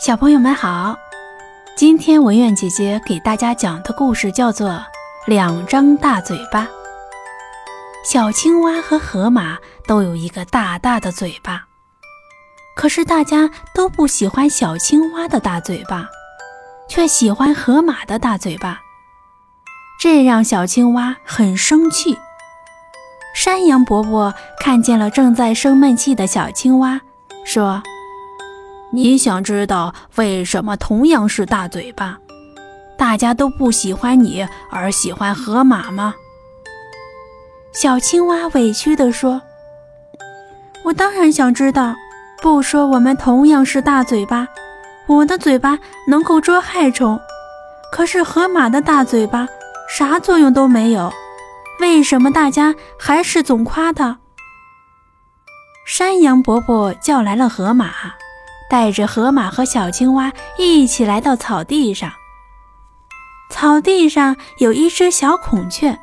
小朋友们好，今天文苑姐姐给大家讲的故事叫做《两张大嘴巴》。小青蛙和河马都有一个大大的嘴巴，可是大家都不喜欢小青蛙的大嘴巴，却喜欢河马的大嘴巴，这让小青蛙很生气。山羊伯伯看见了正在生闷气的小青蛙，说。你想知道为什么同样是大嘴巴，大家都不喜欢你，而喜欢河马吗？小青蛙委屈地说：“我当然想知道。不说我们同样是大嘴巴，我的嘴巴能够捉害虫，可是河马的大嘴巴啥作用都没有，为什么大家还是总夸它？”山羊伯伯叫来了河马。带着河马和小青蛙一起来到草地上。草地上有一只小孔雀，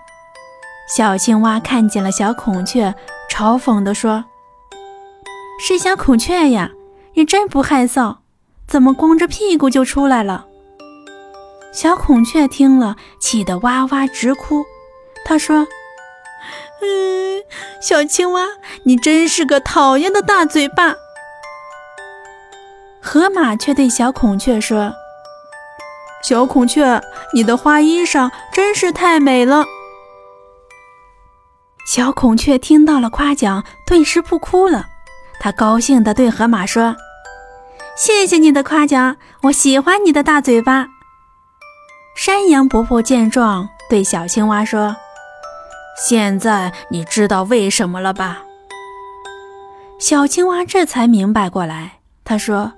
小青蛙看见了小孔雀，嘲讽地说：“是小孔雀呀，你真不害臊，怎么光着屁股就出来了？”小孔雀听了，气得哇哇直哭。他说：“嗯，小青蛙，你真是个讨厌的大嘴巴。”河马却对小孔雀说：“小孔雀，你的花衣裳真是太美了。”小孔雀听到了夸奖，顿时不哭了。他高兴地对河马说：“谢谢你的夸奖，我喜欢你的大嘴巴。”山羊伯伯见状，对小青蛙说：“现在你知道为什么了吧？”小青蛙这才明白过来，他说。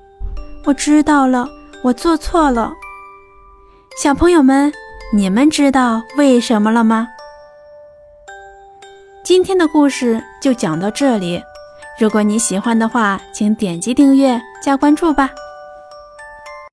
我知道了，我做错了。小朋友们，你们知道为什么了吗？今天的故事就讲到这里。如果你喜欢的话，请点击订阅加关注吧。